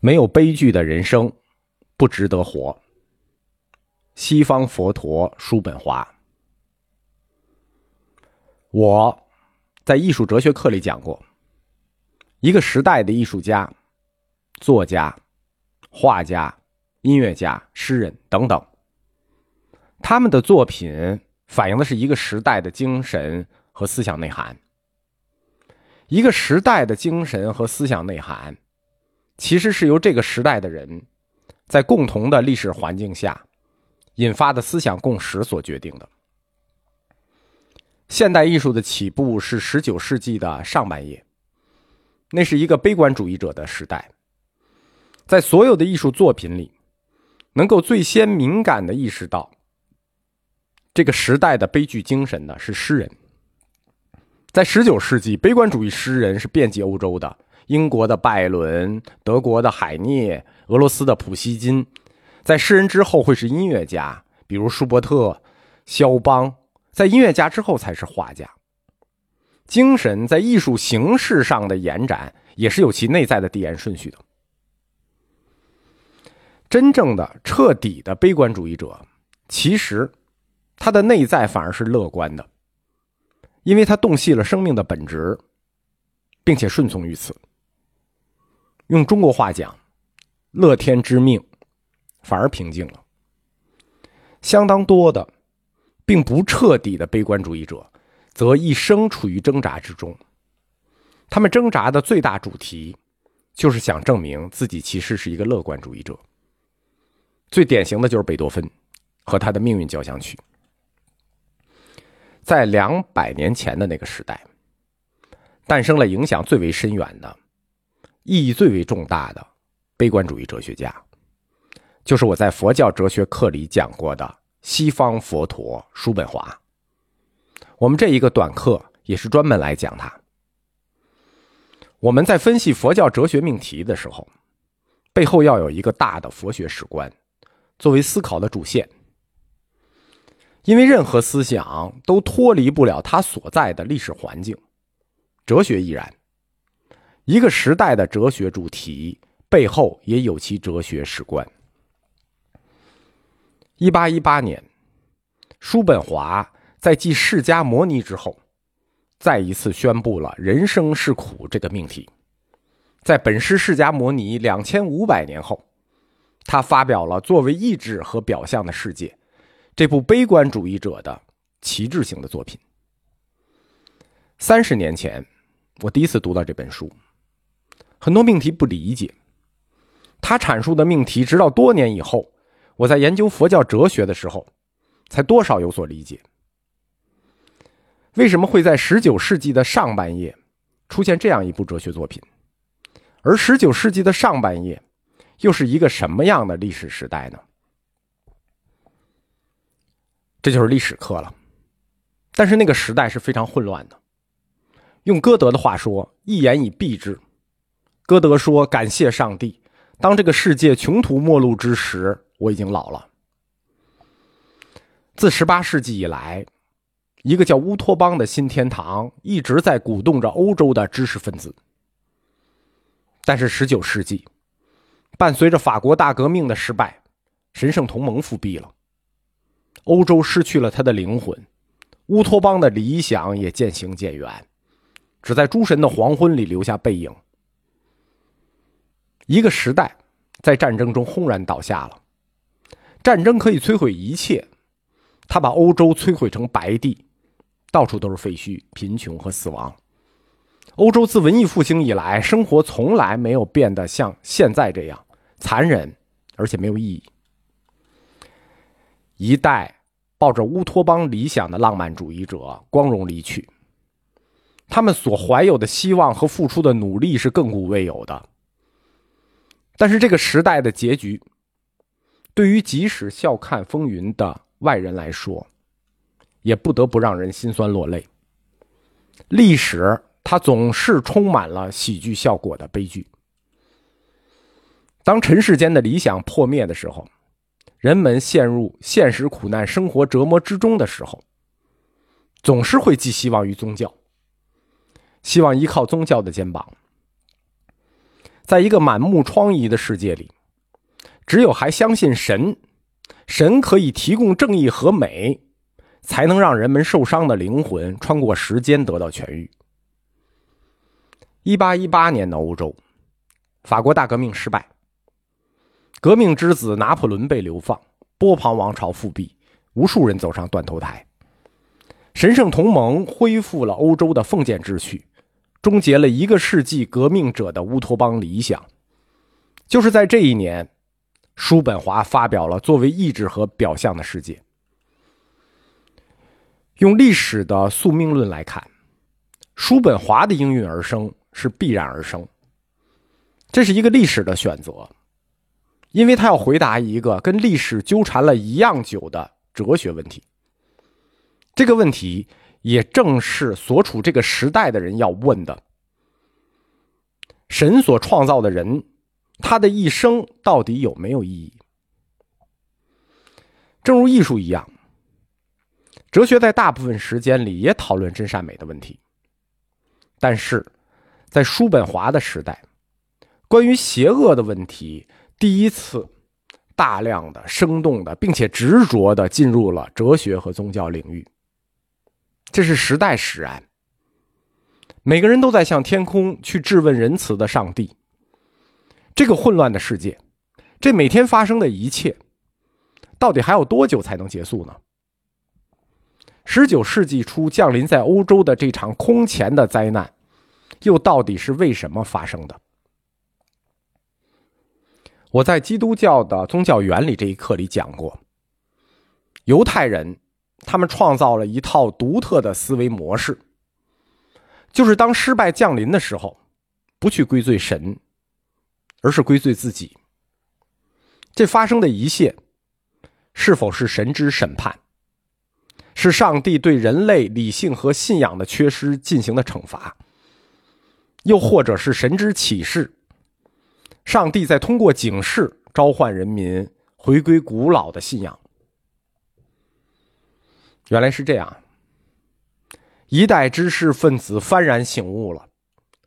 没有悲剧的人生，不值得活。西方佛陀叔本华，我在艺术哲学课里讲过，一个时代的艺术家、作家、画家、音乐家、诗人等等，他们的作品反映的是一个时代的精神和思想内涵。一个时代的精神和思想内涵。其实是由这个时代的人，在共同的历史环境下引发的思想共识所决定的。现代艺术的起步是十九世纪的上半叶，那是一个悲观主义者的时代。在所有的艺术作品里，能够最先敏感的意识到这个时代的悲剧精神的是诗人。在十九世纪，悲观主义诗人是遍及欧洲的。英国的拜伦，德国的海涅，俄罗斯的普希金，在诗人之后会是音乐家，比如舒伯特、肖邦。在音乐家之后才是画家。精神在艺术形式上的延展，也是有其内在的递延顺序的。真正的彻底的悲观主义者，其实他的内在反而是乐观的，因为他洞悉了生命的本质，并且顺从于此。用中国话讲，乐天知命，反而平静了。相当多的，并不彻底的悲观主义者，则一生处于挣扎之中。他们挣扎的最大主题，就是想证明自己其实是一个乐观主义者。最典型的就是贝多芬和他的命运交响曲。在两百年前的那个时代，诞生了影响最为深远的。意义最为重大的悲观主义哲学家，就是我在佛教哲学课里讲过的西方佛陀叔本华。我们这一个短课也是专门来讲他。我们在分析佛教哲学命题的时候，背后要有一个大的佛学史观作为思考的主线，因为任何思想都脱离不了它所在的历史环境，哲学亦然。一个时代的哲学主题背后也有其哲学史观。一八一八年，叔本华在继释迦摩尼之后，再一次宣布了“人生是苦”这个命题。在本师释迦摩尼两千五百年后，他发表了作为意志和表象的世界这部悲观主义者的旗帜性的作品。三十年前，我第一次读到这本书。很多命题不理解，他阐述的命题，直到多年以后，我在研究佛教哲学的时候，才多少有所理解。为什么会在十九世纪的上半叶出现这样一部哲学作品？而十九世纪的上半叶又是一个什么样的历史时代呢？这就是历史课了。但是那个时代是非常混乱的。用歌德的话说：“一言以蔽之。”歌德说：“感谢上帝，当这个世界穷途末路之时，我已经老了。自十八世纪以来，一个叫乌托邦的新天堂一直在鼓动着欧洲的知识分子。但是十九世纪，伴随着法国大革命的失败，神圣同盟复辟了，欧洲失去了它的灵魂，乌托邦的理想也渐行渐远，只在诸神的黄昏里留下背影。”一个时代在战争中轰然倒下了。战争可以摧毁一切，它把欧洲摧毁成白地，到处都是废墟、贫穷和死亡。欧洲自文艺复兴以来，生活从来没有变得像现在这样残忍，而且没有意义。一代抱着乌托邦理想的浪漫主义者光荣离去，他们所怀有的希望和付出的努力是亘古未有的。但是这个时代的结局，对于即使笑看风云的外人来说，也不得不让人心酸落泪。历史它总是充满了喜剧效果的悲剧。当尘世间的理想破灭的时候，人们陷入现实苦难生活折磨之中的时候，总是会寄希望于宗教，希望依靠宗教的肩膀。在一个满目疮痍的世界里，只有还相信神，神可以提供正义和美，才能让人们受伤的灵魂穿过时间得到痊愈。一八一八年的欧洲，法国大革命失败，革命之子拿破仑被流放，波旁王朝复辟，无数人走上断头台。神圣同盟恢复了欧洲的封建秩序，终结了一个世纪革命者的乌托邦理想。就是在这一年，叔本华发表了作为意志和表象的世界。用历史的宿命论来看，叔本华的应运而生是必然而生。这是一个历史的选择，因为他要回答一个跟历史纠缠了一样久的哲学问题。这个问题也正是所处这个时代的人要问的：神所创造的人，他的一生到底有没有意义？正如艺术一样，哲学在大部分时间里也讨论真善美的问题。但是，在叔本华的时代，关于邪恶的问题第一次大量的、生动的，并且执着的进入了哲学和宗教领域。这是时代使然。每个人都在向天空去质问仁慈的上帝。这个混乱的世界，这每天发生的一切，到底还有多久才能结束呢？十九世纪初降临在欧洲的这场空前的灾难，又到底是为什么发生的？我在基督教的宗教原理这一课里讲过，犹太人。他们创造了一套独特的思维模式，就是当失败降临的时候，不去归罪神，而是归罪自己。这发生的一切，是否是神之审判？是上帝对人类理性和信仰的缺失进行的惩罚？又或者是神之启示？上帝在通过警示召唤人民回归古老的信仰？原来是这样，一代知识分子幡然醒悟了，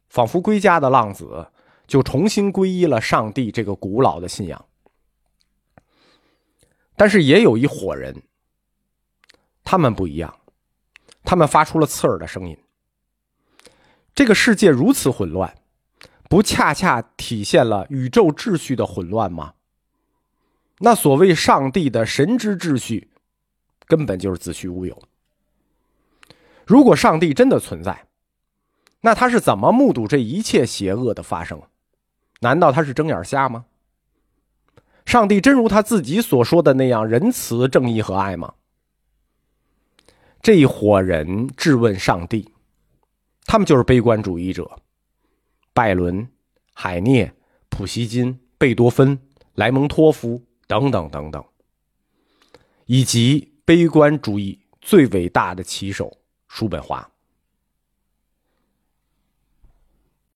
仿佛归家的浪子，就重新皈依了上帝这个古老的信仰。但是也有一伙人，他们不一样，他们发出了刺耳的声音。这个世界如此混乱，不恰恰体现了宇宙秩序的混乱吗？那所谓上帝的神之秩序。根本就是子虚乌有。如果上帝真的存在，那他是怎么目睹这一切邪恶的发生？难道他是睁眼瞎吗？上帝真如他自己所说的那样仁慈、正义和爱吗？这一伙人质问上帝，他们就是悲观主义者，拜伦、海涅、普希金、贝多芬、莱蒙托夫等等等等，以及。悲观主义最伟大的旗手叔本华。